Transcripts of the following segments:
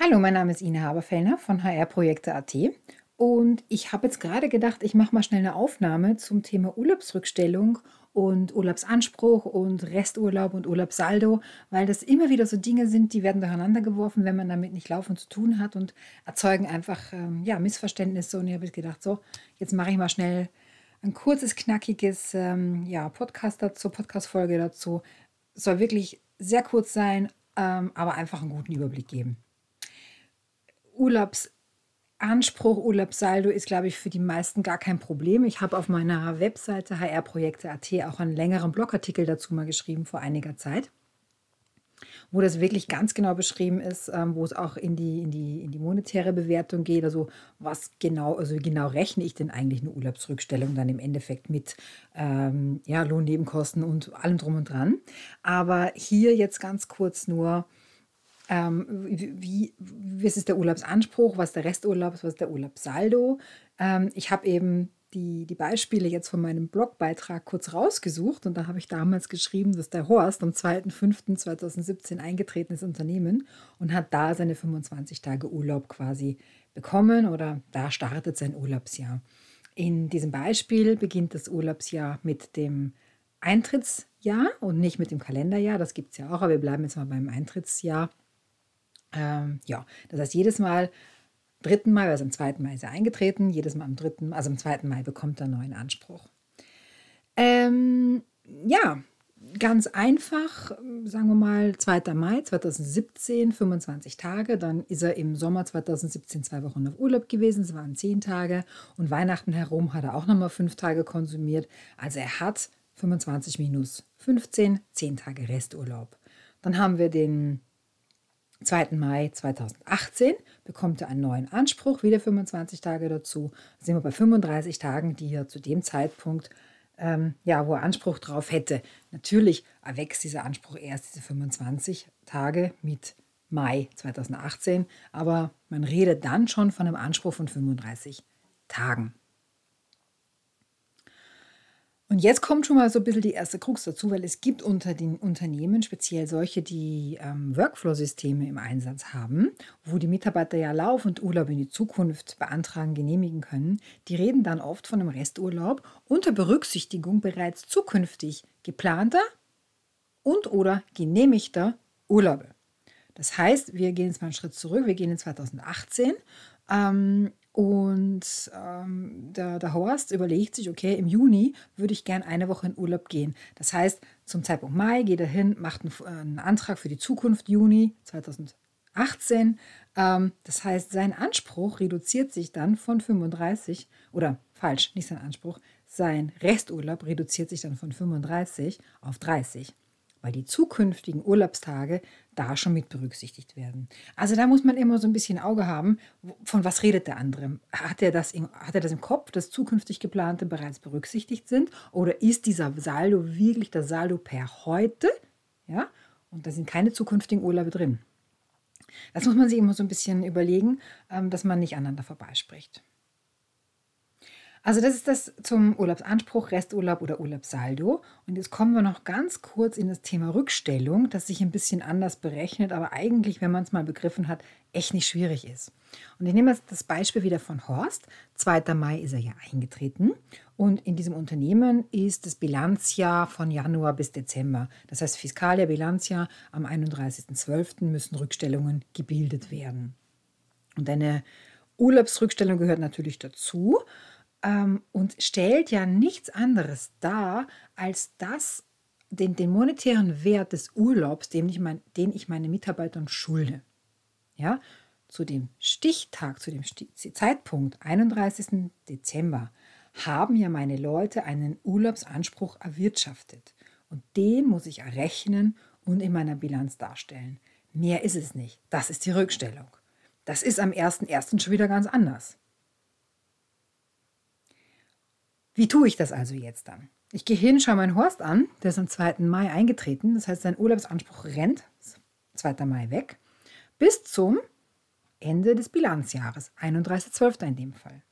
Hallo, mein Name ist Ine Haberfellner von HR-Projekte.at und ich habe jetzt gerade gedacht, ich mache mal schnell eine Aufnahme zum Thema Urlaubsrückstellung und Urlaubsanspruch und Resturlaub und Urlaubssaldo, weil das immer wieder so Dinge sind, die werden durcheinander geworfen, wenn man damit nicht laufend zu tun hat und erzeugen einfach ähm, ja, Missverständnisse. Und ich habe gedacht, so, jetzt mache ich mal schnell ein kurzes, knackiges ähm, ja, Podcast dazu, Podcast-Folge dazu. Soll wirklich sehr kurz sein, ähm, aber einfach einen guten Überblick geben. Urlaubsanspruch, Urlaubssaldo ist, glaube ich, für die meisten gar kein Problem. Ich habe auf meiner Webseite hrprojekte.at auch einen längeren Blogartikel dazu mal geschrieben vor einiger Zeit, wo das wirklich ganz genau beschrieben ist, ähm, wo es auch in die, in, die, in die monetäre Bewertung geht. Also was genau, also genau rechne ich denn eigentlich eine Urlaubsrückstellung dann im Endeffekt mit ähm, ja, Lohnnebenkosten und allem drum und dran. Aber hier jetzt ganz kurz nur ähm, wie, wie ist der Urlaubsanspruch, was ist der Resturlaub, was ist der Urlaubssaldo. Ähm, ich habe eben die, die Beispiele jetzt von meinem Blogbeitrag kurz rausgesucht und da habe ich damals geschrieben, dass der Horst am 2.5.2017 eingetreten ist Unternehmen und hat da seine 25 Tage Urlaub quasi bekommen oder da startet sein Urlaubsjahr. In diesem Beispiel beginnt das Urlaubsjahr mit dem Eintrittsjahr und nicht mit dem Kalenderjahr. Das gibt es ja auch, aber wir bleiben jetzt mal beim Eintrittsjahr. Ähm, ja, das heißt, jedes Mal, 3. Mai, also am 2. Mai ist er eingetreten, jedes Mal am 3., also am 2. Mai bekommt er einen neuen Anspruch. Ähm, ja, ganz einfach, sagen wir mal 2. Mai 2017, 25 Tage, dann ist er im Sommer 2017 zwei Wochen auf Urlaub gewesen, es waren 10 Tage und Weihnachten herum hat er auch nochmal 5 Tage konsumiert. Also er hat 25 minus 15, 10 Tage Resturlaub. Dann haben wir den 2. Mai 2018 bekommt er einen neuen Anspruch, wieder 25 Tage dazu. Da sind wir bei 35 Tagen, die er zu dem Zeitpunkt, ähm, ja, wo er Anspruch drauf hätte. Natürlich erwächst dieser Anspruch erst diese 25 Tage mit Mai 2018, aber man redet dann schon von einem Anspruch von 35 Tagen. Und jetzt kommt schon mal so ein bisschen die erste Krux dazu, weil es gibt unter den Unternehmen speziell solche, die ähm, Workflow-Systeme im Einsatz haben, wo die Mitarbeiter ja laufend Urlaub in die Zukunft beantragen, genehmigen können. Die reden dann oft von einem Resturlaub unter Berücksichtigung bereits zukünftig geplanter und oder genehmigter Urlaube. Das heißt, wir gehen jetzt mal einen Schritt zurück, wir gehen in 2018 ähm, und ähm, der, der Horst überlegt sich, okay, im Juni würde ich gern eine Woche in Urlaub gehen. Das heißt, zum Zeitpunkt Mai geht er hin, macht einen, einen Antrag für die Zukunft Juni 2018. Ähm, das heißt, sein Anspruch reduziert sich dann von 35, oder falsch, nicht sein Anspruch, sein Resturlaub reduziert sich dann von 35 auf 30 weil die zukünftigen Urlaubstage da schon mit berücksichtigt werden. Also da muss man immer so ein bisschen Auge haben, von was redet der andere? Hat er das, in, hat er das im Kopf, dass zukünftig geplante bereits berücksichtigt sind? Oder ist dieser Saldo wirklich das Saldo per heute? Ja, und da sind keine zukünftigen Urlaube drin. Das muss man sich immer so ein bisschen überlegen, ähm, dass man nicht aneinander vorbeispricht. Also das ist das zum Urlaubsanspruch, Resturlaub oder Urlaubssaldo. Und jetzt kommen wir noch ganz kurz in das Thema Rückstellung, das sich ein bisschen anders berechnet, aber eigentlich, wenn man es mal begriffen hat, echt nicht schwierig ist. Und ich nehme jetzt das Beispiel wieder von Horst. 2. Mai ist er ja eingetreten und in diesem Unternehmen ist das Bilanzjahr von Januar bis Dezember. Das heißt Fiskaljahr, Bilanzjahr am 31.12. müssen Rückstellungen gebildet werden. Und eine Urlaubsrückstellung gehört natürlich dazu ähm, und stellt ja nichts anderes dar als das, den, den monetären Wert des Urlaubs, den ich, mein, den ich meinen Mitarbeitern schulde. Ja, zu dem Stichtag, zu dem Zeitpunkt 31. Dezember haben ja meine Leute einen Urlaubsanspruch erwirtschaftet. Und den muss ich errechnen und in meiner Bilanz darstellen. Mehr ist es nicht. Das ist die Rückstellung. Das ist am 1.1. schon wieder ganz anders. Wie tue ich das also jetzt dann? Ich gehe hin, schaue meinen Horst an, der ist am 2. Mai eingetreten, das heißt, sein Urlaubsanspruch rennt, 2. Mai weg, bis zum Ende des Bilanzjahres, 31.12. in dem Fall.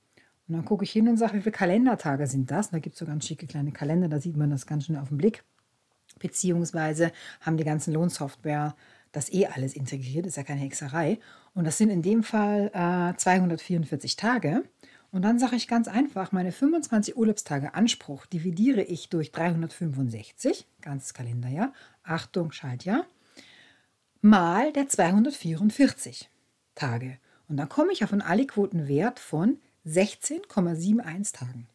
Und dann gucke ich hin und sage, wie viele Kalendertage sind das? Und da gibt es so ganz schicke kleine Kalender, da sieht man das ganz schnell auf den Blick. Beziehungsweise haben die ganzen Lohnsoftware das eh alles integriert, ist ja keine Hexerei. Und das sind in dem Fall äh, 244 Tage. Und dann sage ich ganz einfach, meine 25 Urlaubstage Anspruch dividiere ich durch 365, ganzes Kalenderjahr, Achtung, Schaltjahr, mal der 244 Tage. Und dann komme ich auf einen Aliquotenwert von 16,71 Tagen.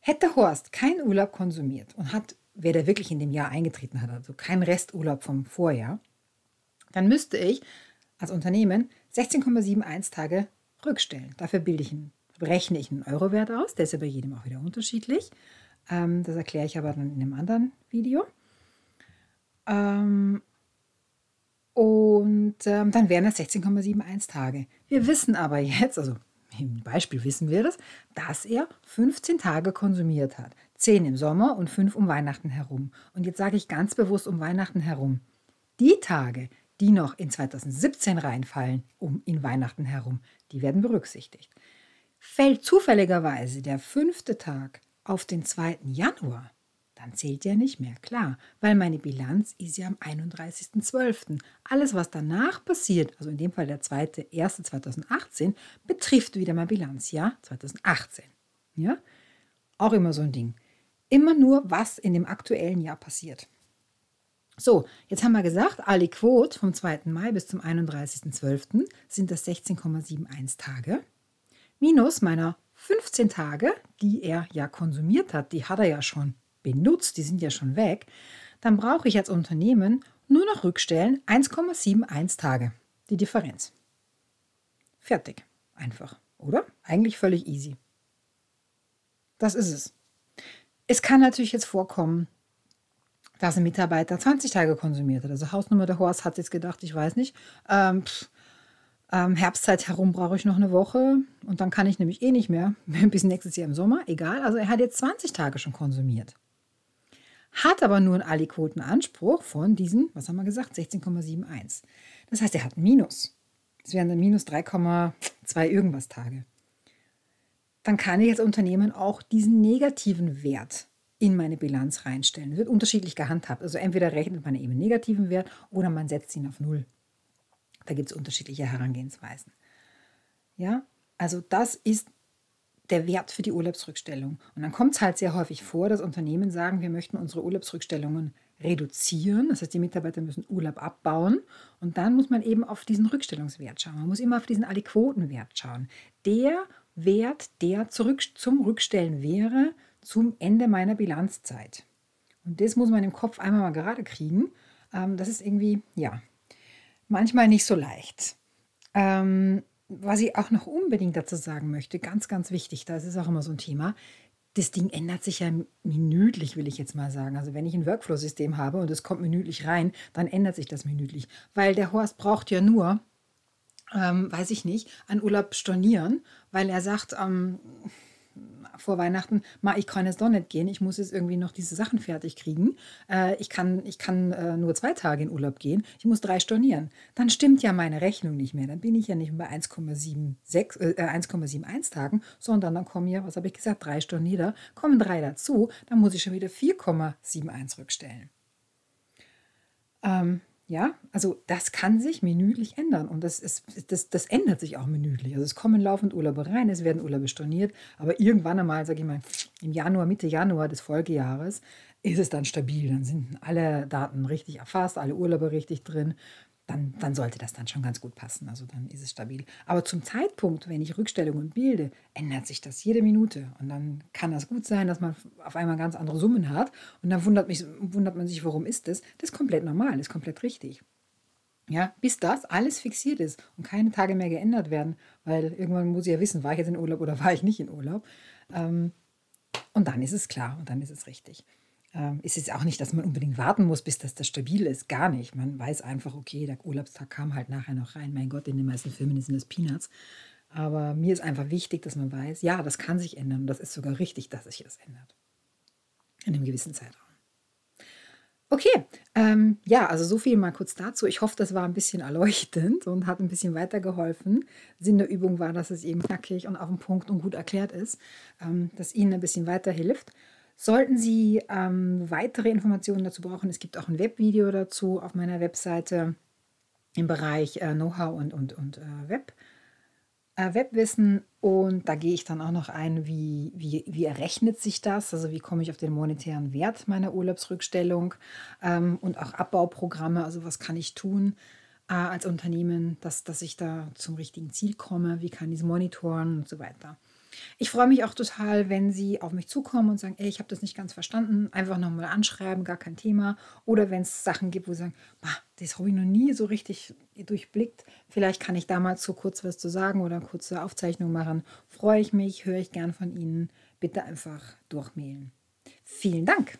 Hätte Horst keinen Urlaub konsumiert und hat, wer der wirklich in dem Jahr eingetreten hat, also keinen Resturlaub vom Vorjahr, dann müsste ich als Unternehmen 16,71 Tage rückstellen. Dafür bilde ich einen, rechne ich einen Eurowert aus, der ist ja bei jedem auch wieder unterschiedlich. Ähm, das erkläre ich aber dann in einem anderen Video. Ähm, und ähm, dann wären das 16,71 Tage. Wir wissen aber jetzt, also im Beispiel wissen wir das, dass er 15 Tage konsumiert hat. 10 im Sommer und 5 um Weihnachten herum. Und jetzt sage ich ganz bewusst um Weihnachten herum. Die Tage, die noch in 2017 reinfallen, um in Weihnachten herum, die werden berücksichtigt. Fällt zufälligerweise der fünfte Tag auf den 2. Januar, dann zählt der nicht mehr, klar, weil meine Bilanz ist ja am 31.12. Alles, was danach passiert, also in dem Fall der 2.1.2018, betrifft wieder mein Bilanzjahr 2018. Ja? Auch immer so ein Ding. Immer nur, was in dem aktuellen Jahr passiert. So, jetzt haben wir gesagt, alle Quote vom 2. Mai bis zum 31.12. sind das 16,71 Tage. Minus meiner 15 Tage, die er ja konsumiert hat, die hat er ja schon benutzt, die sind ja schon weg, dann brauche ich als Unternehmen nur noch rückstellen 1,71 Tage. Die Differenz. Fertig. Einfach, oder? Eigentlich völlig easy. Das ist es. Es kann natürlich jetzt vorkommen, dass ein Mitarbeiter 20 Tage konsumiert hat. Also Hausnummer der Horst hat jetzt gedacht, ich weiß nicht, ähm, pff, ähm, Herbstzeit herum brauche ich noch eine Woche und dann kann ich nämlich eh nicht mehr bis nächstes Jahr im Sommer. Egal, also er hat jetzt 20 Tage schon konsumiert hat aber nur einen Aliquotenanspruch von diesen, was haben wir gesagt, 16,71. Das heißt, er hat ein Minus. Das wären dann minus 3,2 irgendwas Tage. Dann kann ich als Unternehmen auch diesen negativen Wert in meine Bilanz reinstellen. Das wird unterschiedlich gehandhabt. Also entweder rechnet man eben negativen Wert oder man setzt ihn auf Null. Da gibt es unterschiedliche Herangehensweisen. Ja, also das ist der Wert für die Urlaubsrückstellung. Und dann kommt es halt sehr häufig vor, dass Unternehmen sagen, wir möchten unsere Urlaubsrückstellungen reduzieren. Das heißt, die Mitarbeiter müssen Urlaub abbauen. Und dann muss man eben auf diesen Rückstellungswert schauen. Man muss immer auf diesen Aliquotenwert schauen. Der Wert, der zurück zum Rückstellen wäre zum Ende meiner Bilanzzeit. Und das muss man im Kopf einmal mal gerade kriegen. Ähm, das ist irgendwie, ja, manchmal nicht so leicht. Ähm, was ich auch noch unbedingt dazu sagen möchte, ganz, ganz wichtig, das ist auch immer so ein Thema, das Ding ändert sich ja minütlich, will ich jetzt mal sagen. Also wenn ich ein Workflow-System habe und es kommt minütlich rein, dann ändert sich das minütlich. Weil der Horst braucht ja nur, ähm, weiß ich nicht, einen Urlaub stornieren, weil er sagt, ähm, vor Weihnachten, ma, ich kann jetzt doch nicht gehen, ich muss jetzt irgendwie noch diese Sachen fertig kriegen. Äh, ich kann, ich kann äh, nur zwei Tage in Urlaub gehen, ich muss drei stornieren. Dann stimmt ja meine Rechnung nicht mehr. Dann bin ich ja nicht bei 1,76, äh, 1,71 Tagen, sondern dann kommen ja, was habe ich gesagt, drei Stornier, kommen drei dazu, dann muss ich schon wieder 4,71 rückstellen. Ähm, ja, also das kann sich minütlich ändern und das, ist, das, das ändert sich auch minütlich. Also es kommen laufend Urlaube rein, es werden Urlaube storniert, aber irgendwann einmal, sage ich mal, im Januar, Mitte Januar des Folgejahres ist es dann stabil. Dann sind alle Daten richtig erfasst, alle Urlaube richtig drin dann, dann sollte das dann schon ganz gut passen. Also dann ist es stabil. Aber zum Zeitpunkt, wenn ich Rückstellungen bilde, ändert sich das jede Minute. Und dann kann das gut sein, dass man auf einmal ganz andere Summen hat. Und dann wundert, mich, wundert man sich, warum ist das? Das ist komplett normal, das ist komplett richtig. Ja, bis das alles fixiert ist und keine Tage mehr geändert werden, weil irgendwann muss ich ja wissen, war ich jetzt in Urlaub oder war ich nicht in Urlaub. Ähm, und dann ist es klar und dann ist es richtig ähm, ist es auch nicht, dass man unbedingt warten muss, bis das, das stabil ist. Gar nicht. Man weiß einfach, okay, der Urlaubstag kam halt nachher noch rein. Mein Gott, in den meisten Filmen sind das Peanuts. Aber mir ist einfach wichtig, dass man weiß, ja, das kann sich ändern und das ist sogar richtig, dass sich das ändert. In einem gewissen Zeitraum. Okay, ähm, ja, also so viel mal kurz dazu. Ich hoffe, das war ein bisschen erleuchtend und hat ein bisschen weitergeholfen. Sinn der Übung war, dass es eben knackig und auf den Punkt und gut erklärt ist, ähm, dass Ihnen ein bisschen weiterhilft. Sollten Sie ähm, weitere Informationen dazu brauchen, es gibt auch ein Webvideo dazu auf meiner Webseite im Bereich äh, Know-how und, und, und äh, Web, äh, Webwissen. Und da gehe ich dann auch noch ein, wie, wie, wie errechnet sich das, also wie komme ich auf den monetären Wert meiner Urlaubsrückstellung ähm, und auch Abbauprogramme, also was kann ich tun äh, als Unternehmen, dass, dass ich da zum richtigen Ziel komme, wie kann ich es monitoren und so weiter. Ich freue mich auch total, wenn Sie auf mich zukommen und sagen, ey, ich habe das nicht ganz verstanden, einfach nochmal anschreiben, gar kein Thema. Oder wenn es Sachen gibt, wo Sie sagen, das habe ich noch nie so richtig durchblickt, vielleicht kann ich damals so kurz was zu sagen oder eine kurze Aufzeichnung machen. Freue ich mich, höre ich gern von Ihnen. Bitte einfach durchmailen. Vielen Dank.